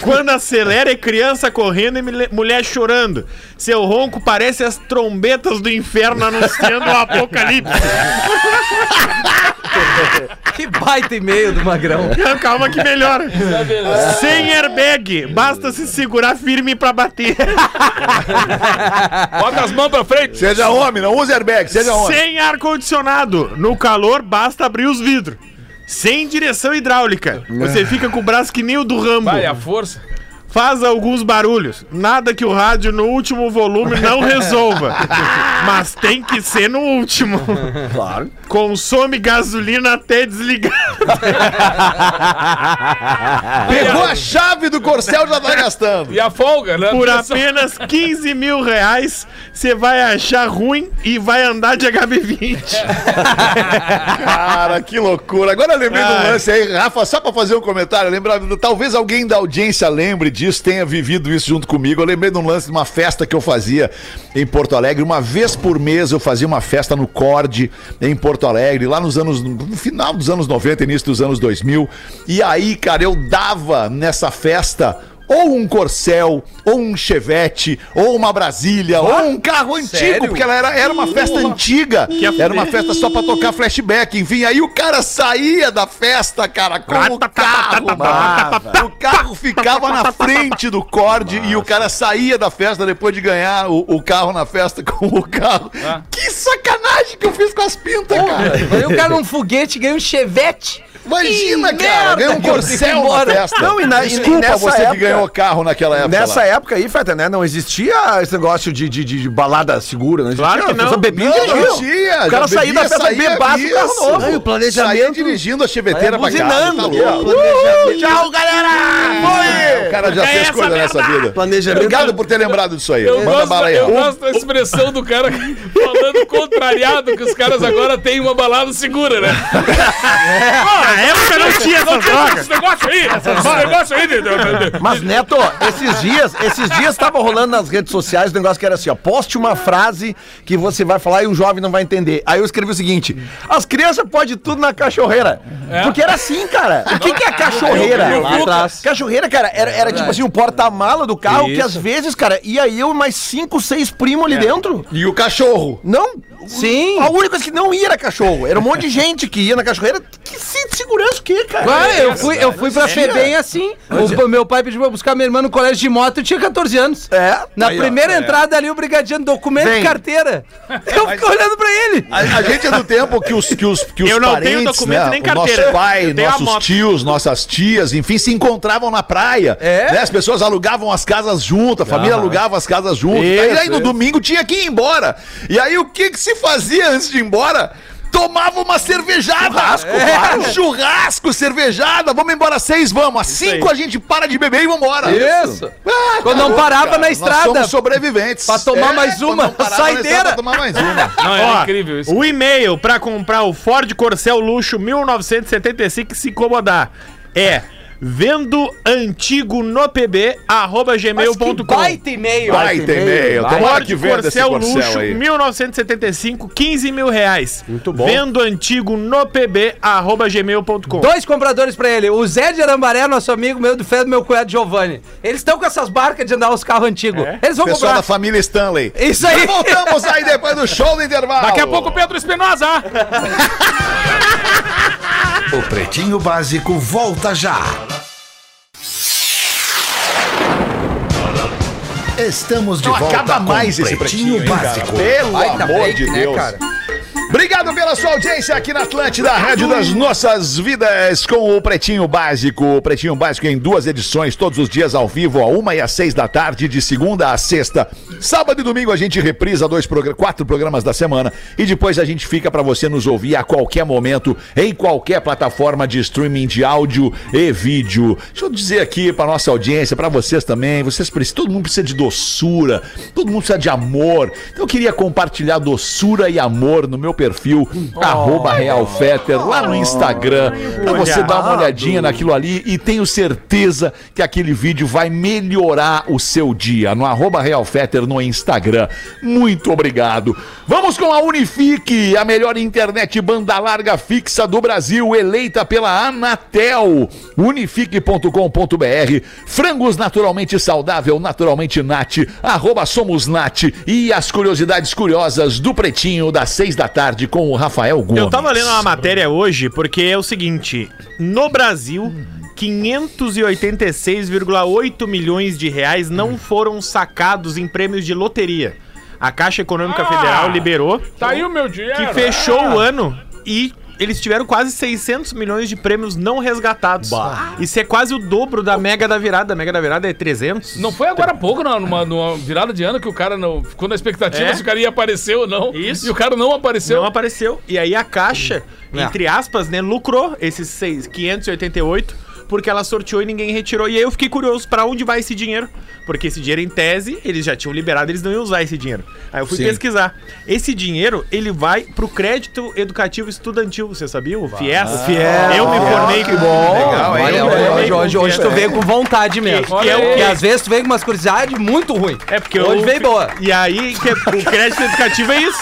Quando acelera é criança correndo e mulher chorando. Seu ronco parece as trombetas do inferno anunciando o apocalipse. Que baita e-mail do Magrão. Calma que melhora. Sem airbag, basta se segurar firme pra bater. Bota as mãos pra frente. Seja homem, não use airbag, seja homem. Sem ar-condicionado, no calor basta abrir os vidros. Sem direção hidráulica, você fica com o braço que nem o do Rambo. Vai, a força. Faz alguns barulhos. Nada que o rádio no último volume não resolva. Mas tem que ser no último. Claro. Consome gasolina até desligar. Pegou a chave do corcel já tá gastando. E a folga, né? Por apenas 15 mil reais, você vai achar ruim e vai andar de HB20. Cara, que loucura. Agora eu lembrei Ai. lance aí, Rafa, só pra fazer um comentário, lembrar, talvez alguém da audiência lembre disso, tenha vivido isso junto comigo. Eu lembrei de um lance de uma festa que eu fazia em Porto Alegre. Uma vez por mês eu fazia uma festa no Cord, em Porto Alegre, lá nos anos, no final dos anos 90, início dos anos 2000. E aí, cara, eu dava nessa festa ou um Corcel, ou um Chevette, ou uma Brasília, ou um carro antigo, sério? porque ela era, era uma festa antiga. Era uma festa só pra tocar flashback. Enfim, aí o cara saía da festa, cara, com o carro. O carro ficava na frente do Cord e o cara saía da festa depois de ganhar o, o carro na festa com o carro. Que sacanagem que eu fiz com as pintas, cara. Aí o cara num foguete ganha um chevette. Imagina, Que cara, merda ganhou um que eu corcel na embora. festa. Não, e na- e Desculpa nessa você época- que ganhou carro naquela época. Nessa lá. época aí, Feta, né? Não existia esse negócio de, de, de, de balada segura, não existia. Claro que não. bebia e Não, dirigia. não tinha. O cara já saía da bebia, festa saía, bebaço carro isso. novo. Aí o planejamento- Saía dirigindo a cheveteira pra casa, tá buzinando. louco. Tchau, galera! O cara já fez coisa nessa vida. Planejamento. Obrigado por ter lembrado disso aí. Eu, Manda gosto, bala aí. eu ó. gosto da expressão do cara falando contrariado, que os caras agora têm uma balada segura, né? Na época não tinha essas drogas. esse negócio aí, esse negócio aí. Mas, Neto, esses dias, esses dias tava rolando nas redes sociais um negócio que era assim, ó, poste uma frase que você vai falar e um jovem não vai entender. Aí eu escrevi o seguinte, as crianças podem tudo na cachorreira. Porque era assim, cara. O que que é cachorreira? Eu- eu- Lá atrás. Cachorreira, cara, era, era tipo assim, um porta-mala do carro que às vezes, cara, ia eu e mais cinco, seis primos ali dentro. E o cachorro? Não. Sim. A única coisa que não ia era cachorro. Era um monte de gente que ia na cachorreira. Que cinto de segurança o quê, cara? Ah, eu fui, eu fui pra FEBEM assim. O, meu pai pediu pra buscar minha irmã no colégio de moto, eu tinha 14 anos. É. Na Aí, ó, primeira é. entrada ali, o brigadiano, documento Vem. e carteira. Eu fiquei olhando pra ele. A, a gente é do tempo que os, que os, que os Eu não parentes, tenho documento né, nem o carteira. Nosso pai, nossos tios, nossas tias, enfim, se encontravam na praia. É? Né? As pessoas alugavam as casas juntas, a família alugava as casas juntas. Isso, e aí no isso. domingo tinha que ir embora. E aí o que que se fazia antes de ir embora? Tomava uma cervejada. Churrasco, Churrasco, cervejada. Vamos embora às seis, vamos. Às cinco a gente para de beber e vambora. Isso. Ah, Quando não parava cara. na Nós estrada. somos sobreviventes. Pra tomar mais quando uma saideira. Pra tomar mais uma. Não, é Ó, incrível isso. O e-mail pra comprar o Ford Corcel Luxo 1975 e se incomodar é vendo antigo no pb arroba gmail.com baita e-mail. Baita e-mail. Tomara que venda esse Corcel Luxo aí. 1975, 15 mil reais. Muito bom. Vendo antigo no pb arroba gmail.com. Dois compradores pra ele. O Zé de Arambaré, nosso amigo meu do Fé do meu cunhado Giovanni. Eles estão com essas barcas de andar os carros antigos. Eles vão Pessoal da comprar. família Stanley. Isso aí. Já voltamos aí depois do show do intervalo. Daqui a pouco o Pedro Espinosa. O Pretinho Básico volta já. Estamos de Não volta acaba com mais esse pretinho? Básico. Pelo Baita amor break, de né, Deus. cara? Obrigado pela sua audiência aqui na Atlântida, Rádio das Nossas Vidas, com o Pretinho Básico. O Pretinho Básico em duas edições, todos os dias ao vivo, a uma e às seis da tarde, de segunda a sexta. Sábado e domingo a gente reprisa dois progra- quatro programas da semana e depois a gente fica para você nos ouvir a qualquer momento, em qualquer plataforma de streaming de áudio e vídeo. Deixa eu dizer aqui para nossa audiência, para vocês também, vocês precisam, todo mundo precisa de doçura, todo mundo precisa de amor. Então eu queria compartilhar doçura e amor no meu perfil, arroba realfetter, lá no Instagram, pra você dar uma olhadinha naquilo ali e tenho certeza que aquele vídeo vai melhorar o seu dia, no arroba realfetter no Instagram. Muito obrigado. Vamos com a Unifique, a melhor internet banda larga fixa do Brasil, eleita pela Anatel. Unifique.com.br, frangos naturalmente saudável, naturalmente nat, arroba somos nat e as curiosidades curiosas do Pretinho, das seis da tarde com o Rafael Gomes. Eu tava lendo uma matéria hoje porque é o seguinte: no Brasil, 586,8 milhões de reais não foram sacados em prêmios de loteria. A Caixa Econômica Ah! Federal liberou Tá aí o meu dinheiro. que fechou o ano e eles tiveram quase 600 milhões de prêmios não resgatados. Isso é quase o dobro da Mega da Virada. A Mega da Virada é 300. Não foi agora há pouco, não, numa, numa virada de ano, que o cara não ficou na expectativa É? se o cara ia aparecer ou não. Isso. E o cara não apareceu. Não apareceu. E aí a Caixa, entre aspas, né, lucrou esses seis- 588 porque ela sorteou e ninguém retirou. E aí eu fiquei curioso pra onde vai esse dinheiro. Porque esse dinheiro, em tese, eles já tinham liberado, eles não iam usar esse dinheiro. Aí eu fui Sim. pesquisar. Esse dinheiro, ele vai pro crédito educativo estudantil, você sabia? O FIES. Eu me formei que bom. Legal? Olha, Eu me hoje, hoje, tu FIES. veio com vontade mesmo. Que- que é o Porque quê? às vezes tu veio com umas curiosidades muito ruim. É porque Hoje eu- veio boa. E aí, que é- o crédito educativo é isso.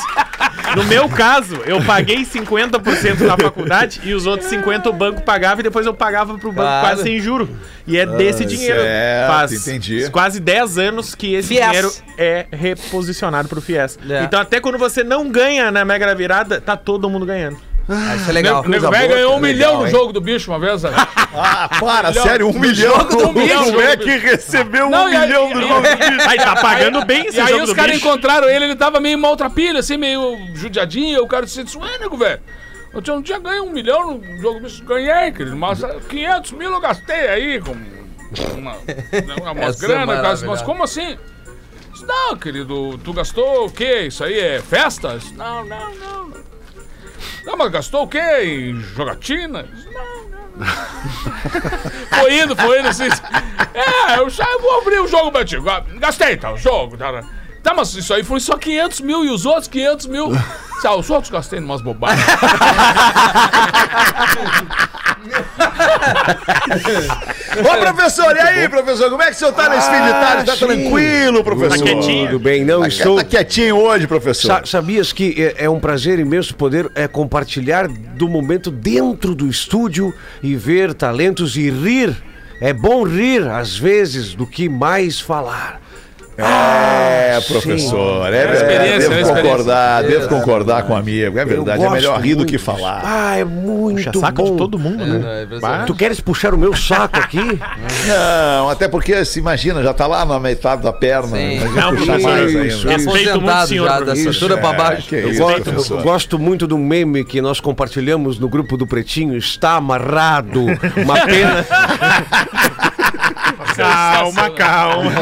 No meu caso, eu paguei 50% na faculdade e os outros 50% o banco pagava e depois eu pagava pro banco Claro. quase sem juro. E é desse dinheiro. certo, Faz entendi. quase 10 anos que esse Fies. dinheiro é reposicionado pro FIES. É. Então até quando você não ganha na Mega da Virada, tá todo mundo ganhando. Ah, isso é legal. O nego velho ganhou um milhão no jogo do bicho uma vez, né? Ah, para, Milhão. sério, um milhão. jogo do milhão. Como é que recebeu Não, um aí- milhão do jogo do bicho? Aí tá pagando bem esse E aí jogo os do caras bicho. encontraram ele, ele tava meio maltrapilho, assim, meio judiadinho. O cara disse assim, ué, nego, velho, eu tinha- não tinha ganho um milhão no jogo do bicho. Ganhei, querido, mas ah, 500 mil eu gastei aí com uma, uma, umas Essa é grana, mas, mas como assim? Disse, Não, querido, tu gastou o quê? Isso aí é festa? Disse, Não, não, não. Não, mas gastou o quê? Em jogatina? Não, não. foi indo, foi indo assim. É, eu já vou abrir o jogo pra ti. Gastei, tá? O jogo. Tá, tá, mas isso aí foi só 500 mil e os outros 500 mil. Ah, os outros gastei em umas bobagens. Ô, professor, e aí, professor? Como é que o senhor tá nesse fim de tarde? Tá sim. tranquilo, professor? Tá quietinho? Tudo bem, não Tá, estou. tá quietinho hoje, professor. Sa- sabias que é, é um prazer imenso poder é, compartilhar do momento dentro do estúdio e ver talentos e rir. É bom rir, às vezes, do que mais falar. É, professor, é verdade. experiência, Devo é experiência. concordar, devo concordar com o amigo. É verdade, é melhor rir do que falar. Ah, é muito Puxa saco bom. de todo mundo, né? Tu queres puxar o meu saco aqui? Não, até porque, se imagina, já tá lá na metade da perna. Sim. Imagina Não, puxar isso, mais isso, ainda. isso. Respeito muito, senhor já, da cintura pra É, baixo. Eu isso, gosto, eu gosto muito do meme que nós compartilhamos no grupo do Pretinho. Está amarrado. Uma pena. Calma, calma.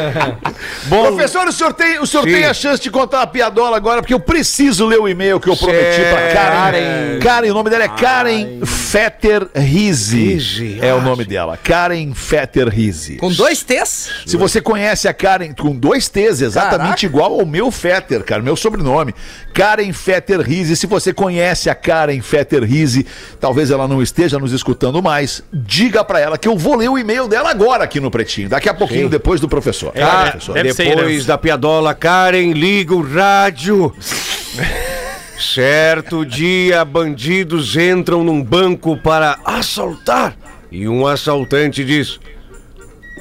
Bom, Professor, o senhor, tem, o senhor Sim. tem a chance de contar uma piadola agora, porque eu preciso ler o e-mail que eu prometi pra Karen. Karen. Karen, o nome dela é Karen Fetter Rizzi. Rizzi, É o ah, nome dela. Karen Fetter Rizzi. Com dois T's? Se você conhece a Karen com dois T's, exatamente Caraca. igual ao meu Fetter, cara, meu sobrenome. Karen Fetter Rizzi. Se você conhece a Karen Fetter Rizzi, talvez ela não esteja nos escutando mais, diga pra ela que eu vou ler o e-mail dela agora aqui no Pretinho. Daqui a pouquinho, depois do professor. É, é, professor? deve ser depois herança. da piadola, Karen liga o rádio. Certo dia, bandidos entram num banco para assaltar. E um assaltante diz: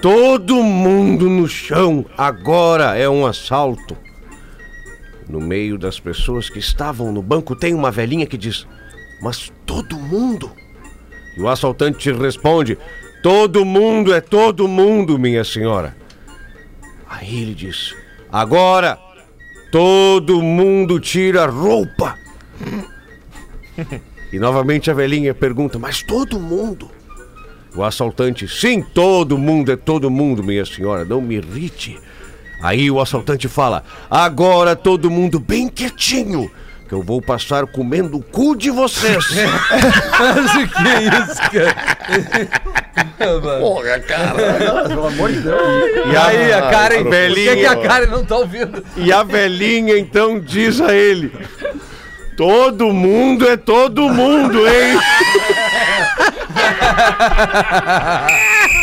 Todo mundo no chão, agora é um assalto. No meio das pessoas que estavam no banco tem uma velhinha que diz: Mas todo mundo? E o assaltante responde: Todo mundo é todo mundo, minha senhora. Aí ele diz: Agora todo mundo tira a roupa. E novamente a velhinha pergunta: Mas todo mundo? O assaltante: Sim, todo mundo é todo mundo, minha senhora, não me irrite. Aí o assaltante fala: Agora todo mundo bem quietinho, que eu vou passar comendo o cu de vocês. Mas o que é isso, cara? Porra, cara. Pelo amor de Deus. E Aí, a Karen. Por que, velhinha. que a Karen não tá ouvindo? E a velhinha então diz a ele: Todo mundo é todo mundo, hein?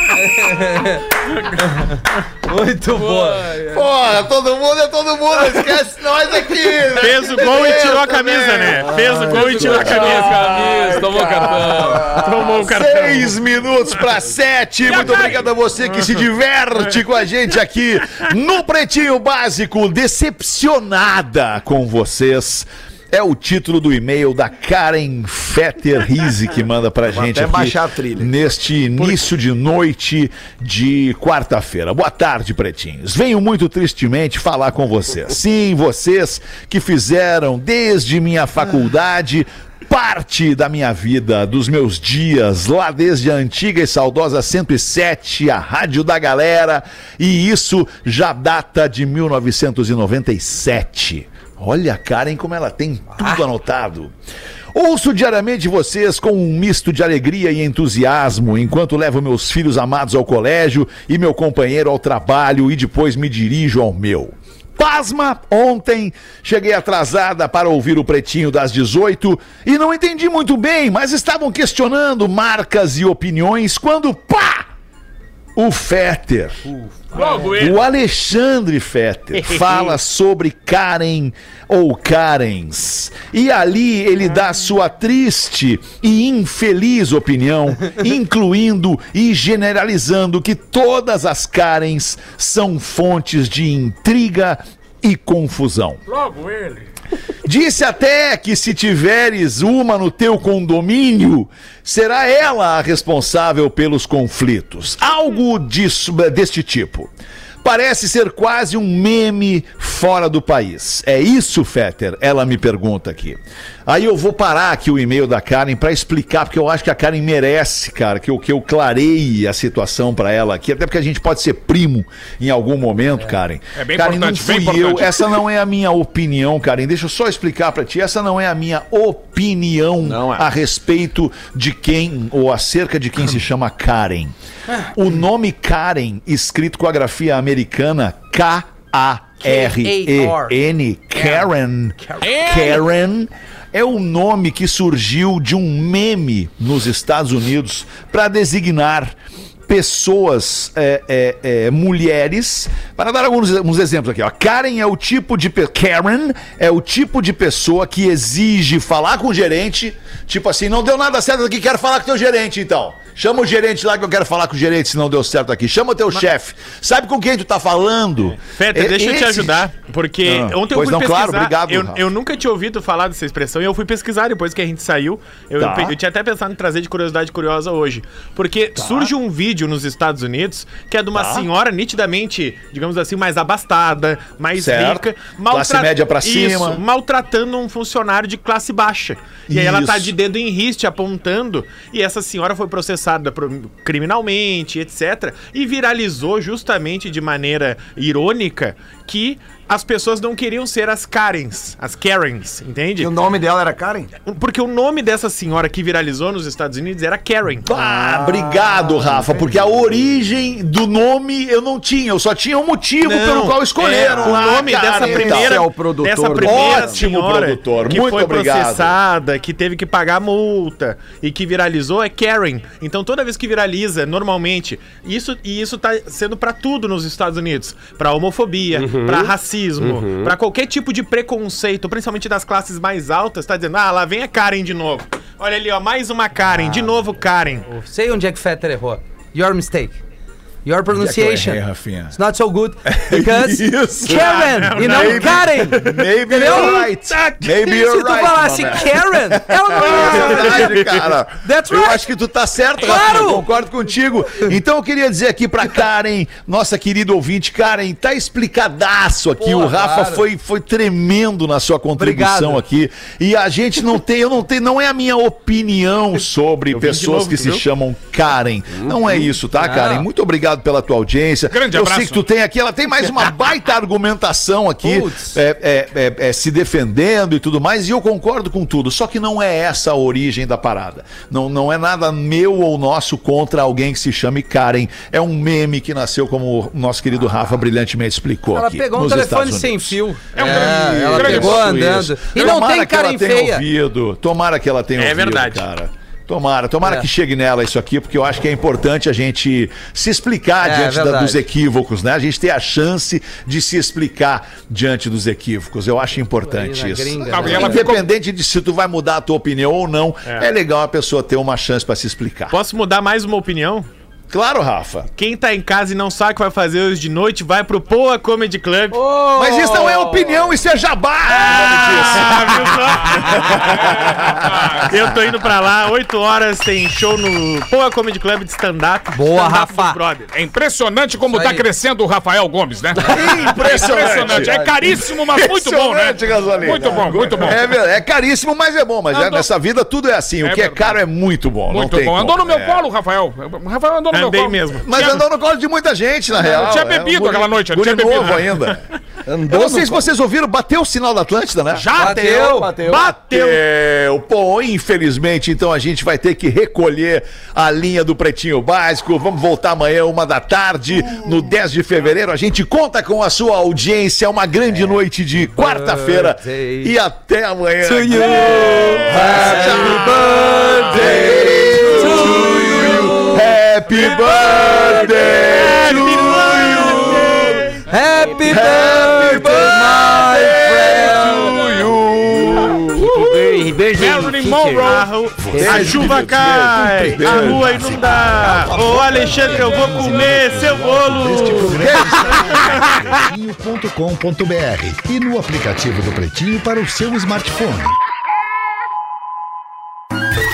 Muito boa. Porra, todo mundo é todo mundo. Esquece nós aqui. né? Fez o gol e tirou a camisa, né? Fez o gol e tirou a camisa. camisa, tomou cartão. Tomou o cartão. Seis minutos para sete. Muito obrigado a você que se diverte com a gente aqui no Pretinho Básico. Decepcionada com vocês. É o título do e-mail da Karen Fetter Rizzi que manda pra gente até aqui baixar a trilha. neste início de noite de quarta-feira. Boa tarde, pretinhos. Venho muito tristemente falar com vocês. Sim, vocês que fizeram desde minha faculdade parte da minha vida, dos meus dias, lá desde a antiga e saudosa 107, a Rádio da Galera, e isso já data de 1997. Olha, Karen, como ela tem tudo anotado. Ouço diariamente vocês com um misto de alegria e entusiasmo enquanto levo meus filhos amados ao colégio e meu companheiro ao trabalho e depois me dirijo ao meu. Pasma, ontem cheguei atrasada para ouvir o pretinho das 18 e não entendi muito bem, mas estavam questionando marcas e opiniões quando pá! O Fetter, o Alexandre Fetter, fala sobre Karen ou Karens. E ali ele dá sua triste e infeliz opinião, incluindo e generalizando que todas as Karens são fontes de intriga e confusão. Logo ele. Disse até que se tiveres uma no teu condomínio, será ela a responsável pelos conflitos. Algo disso, deste tipo. Parece ser quase um meme fora do país. É isso, Fetter? Ela me pergunta aqui. Aí eu vou parar aqui o e-mail da Karen pra explicar, porque eu acho que a Karen merece, cara, que eu, que eu clareie a situação pra ela aqui, até porque a gente pode ser primo em algum momento, Karen. É bem Karen, importante, não fui bem eu, importante. essa não é a minha opinião, Karen. Deixa eu só explicar pra ti. Essa não é a minha opinião Não é. a respeito de quem ou acerca de quem se chama Karen. O nome Karen, escrito com a grafia americana K-A-R-E-N, Karen, Karen, é o nome que surgiu de um meme nos Estados Unidos para designar pessoas, é, é, é, mulheres, para dar alguns uns exemplos aqui, ó. Karen é o tipo de Karen é o tipo de pessoa que exige falar com o gerente, tipo assim, não deu nada certo aqui, quero falar com o teu gerente então. Chama o gerente lá que eu quero falar com o gerente se não deu certo aqui. Chama o teu chefe. Sabe com quem tu tá falando? Fetter, É deixa eu te esse- ajudar, porque Ah, ontem eu fui não, pesquisar. claro, obrigado, eu, eu nunca tinha ouvido falar dessa expressão e eu fui pesquisar depois que a gente saiu. Eu, Tá. eu tinha até pensado em trazer de curiosidade curiosa hoje. Porque surge um vídeo nos Estados Unidos que é de uma Tá. senhora nitidamente, digamos assim, mais abastada, mais Certo. rica. Classe média pra cima. Isso, maltratando um funcionário de classe baixa. E aí ela tá Isso. de dedo em riste apontando. E essa senhora foi processada pro- criminalmente, etc. E viralizou justamente de maneira irônica que as pessoas não queriam ser as Karens, as Karens, entende? E o nome dela era Karen? Porque o nome dessa senhora que viralizou nos Estados Unidos era Karen. Ah, obrigado, Rafa, porque a origem do nome eu não tinha, eu só tinha um motivo Não, pelo qual escolheram é, o lá, nome dessa então. primeira, Você é o produtor dessa primeira Ótimo senhora produtor, que muito foi obrigado. processada, que teve que pagar multa e que viralizou é Karen. Então toda vez que viraliza, normalmente, isso e isso tá sendo pra tudo nos Estados Unidos, Pra homofobia, pra racismo, pra qualquer tipo de preconceito, principalmente das classes mais altas, tá dizendo: "Ah, lá vem a Karen de novo". Olha ali, ó, mais uma Karen, de novo Karen. Sei onde é que Fetter errou. Your mistake. Your é pronunciation. errei, Rafinha? It's not so good. Because Isso. Karen e não Maybe- Karen. Maybe Entendeu? you're right. Maybe Se you're tu right. falasse man. Karen, ela não É ia. verdade, cara. That's Eu right. acho que tu tá certo, Claro. Rafinha, concordo contigo. Então eu queria dizer aqui pra Karen, nossa querida ouvinte, Karen, tá explicadaço aqui. Pô, o Rafa foi, foi tremendo na sua contribuição Obrigado. aqui. E a gente não tem, eu não tenho, não é a minha opinião sobre pessoas novo, que tu se viu? chamam Karen. Não é isso, tá. Karen? Muito obrigado pela tua audiência. Grande eu abraço. sei que tu tem aqui, ela tem mais uma baita argumentação aqui, é, é, é, é, se defendendo e tudo mais, e eu concordo com tudo. Só que não é essa a origem da parada. Não, não é nada meu ou nosso contra alguém que se chame Karen. É um meme que nasceu, como o nosso querido Rafa brilhantemente explicou. Ela aqui, pegou um nos telefone Estados sem Unidos. fio. É um É, grande- ela grande pegou andando. isso. E não Tomara tem Karen feia. ouvido. Tomara que ela tenha É ouvido, verdade. cara. Tomara, tomara É. que chegue nela isso aqui, porque eu acho que é importante a gente se explicar É, diante da- dos equívocos, né? A gente ter a chance de se explicar diante dos equívocos. Eu acho importante isso. gringa, né? Independente de se tu vai mudar a tua opinião ou não, é, legal a pessoa ter uma chance pra se explicar. Posso mudar mais uma opinião? Claro, Rafa. Quem tá em casa e não sabe o que vai fazer hoje de noite, vai pro Poa Comedy Club. Mas isso não é opinião, isso é jabá! Ah? Eu tô indo pra lá, 8 horas, tem show no Poa Comedy Club de stand-up. Boa, Stand-up Rafa. É impressionante como tá crescendo o Rafael Gomes, né? Impressionante. É caríssimo, mas muito bom, né? Impressionante, Gasolina. Muito bom, muito bom. É, é caríssimo, mas é bom. Mas é- nessa vida tudo é assim. O É que é verdade. caro é muito bom. não Muito tem bom. como. Andou no meu É. colo, Rafael. O Rafael andou no colo. mesmo. Mas Tinha- andou no colo de muita gente, na real. tinha É, bebido um guri- aquela noite, eu guri tinha bebido. novo ainda. Eu não sei se vocês ouviram, bateu o sinal da Atlântida, né? Já Bateu, bateu. Bateu! Pô, infelizmente, então a gente vai ter que recolher a linha do Pretinho Básico. Vamos voltar amanhã, uma da tarde, no 10 de fevereiro. A gente conta com a sua audiência. Uma grande noite de quarta-feira. E até amanhã. to you. Happy birthday Happy birthday to you! Happy birthday, my friend! Marilyn Monroe, a chuva cai, a rua inunda. Ô Alexandre, eu vou comer seu bolo. É Pretinho.com.br e no aplicativo do Pretinho para o seu smartphone.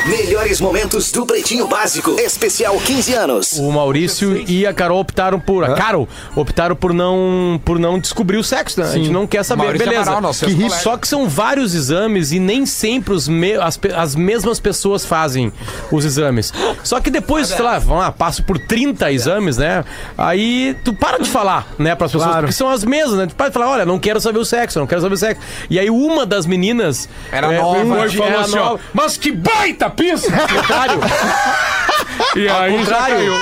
Melhores momentos do Pretinho Básico. Especial 15 anos. O Maurício e a Carol optaram por. A Carol optaram por não, por não descobrir o sexo, né? A gente não quer saber. Maurício Beleza. Amaral, nosso Que ex-colega. Só que são vários exames e nem sempre os me- as, as mesmas pessoas fazem os exames. Só que depois, sei lá, vamos lá, passo por 30 exames, né? Aí tu para de falar, né, pras pessoas, porque são as mesmas, né? Tu para de falar, olha, não quero saber o sexo, não quero saber o sexo. E aí uma das meninas. Era é, nova, um falou era assim, ó, nova. mas que baita pista! Contrário. E Ao aí já contrário.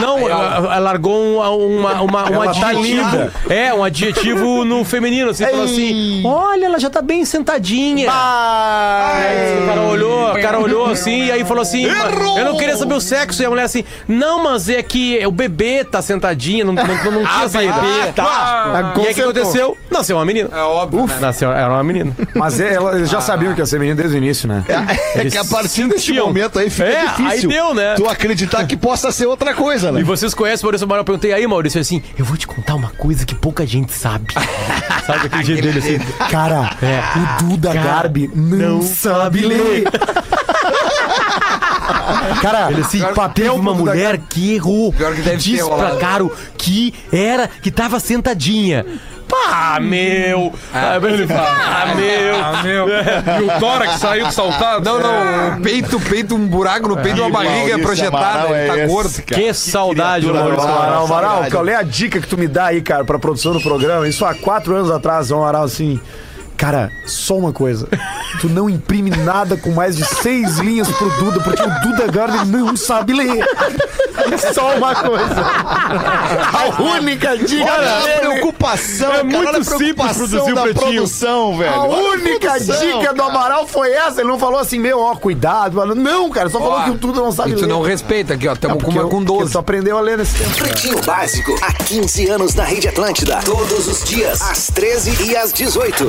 Não, ela, ela largou um, uma, uma, um adjetivo. É, um adjetivo no feminino, assim, falou assim: Olha, ela já tá bem sentadinha. Aí, o cara olhou, o cara olhou assim, e aí falou assim: Eu não queria saber o sexo. E a mulher assim: Não, mas é que o bebê tá sentadinha, não, não, não, tinha saída. Tá. E aí o que aconteceu? Nasceu uma menina. É óbvio. né? Nasceu, era uma menina. Mas é, ela- eles já sabiam que ia ser menino desde o início, né? É que a partir desse sentiam. momento aí fica É, difícil. aí deu, né? Tu acreditar que possa ser outra coisa, né? E vocês conhecem o Maurício Amaral? Eu perguntei aí, Maurício, assim, eu vou te contar uma coisa que pouca gente sabe. sabe aquele jeito dele assim? Cara, o Duda Garbi não, sabe ler. Cara, Ele assim, papel uma mulher que errou. Pior que deve disse pra. Caro que era, que tava sentadinha. Pá, meu! Ah, ele fala, ah, meu! Ah, meu. E o tórax saiu saltado. Não, não, o peito, peito, um buraco no peito, uma barriga projetada, ele tá gordo. Que saudade, Maurício nova. Amaral. Amaral, qual é a dica que tu me dá aí, cara, pra produção do programa? Isso há quatro anos atrás, o Amaral, assim. Cara, só uma coisa. Tu não imprime nada com mais de seis linhas pro Duda, porque o Duda Garbi não sabe ler. Só uma coisa. A única dica Olha a dele- preocupação, É cara, muito olha a simples produzir o Pretinho. produção, velho. A Olha única produção, dica do cara. Amaral foi essa. Ele não falou assim, meu, ó, cuidado. Mano. Não, cara, só falou Ó, que o Duda não sabe E ler. tu não respeita aqui, ó. Tamo com Porque uma eu- com porque 12. Tu aprendeu a ler nesse tempo. Pretinho Básico, há 15 anos na Rede Atlântida. Todos os dias, às 13 e às 18.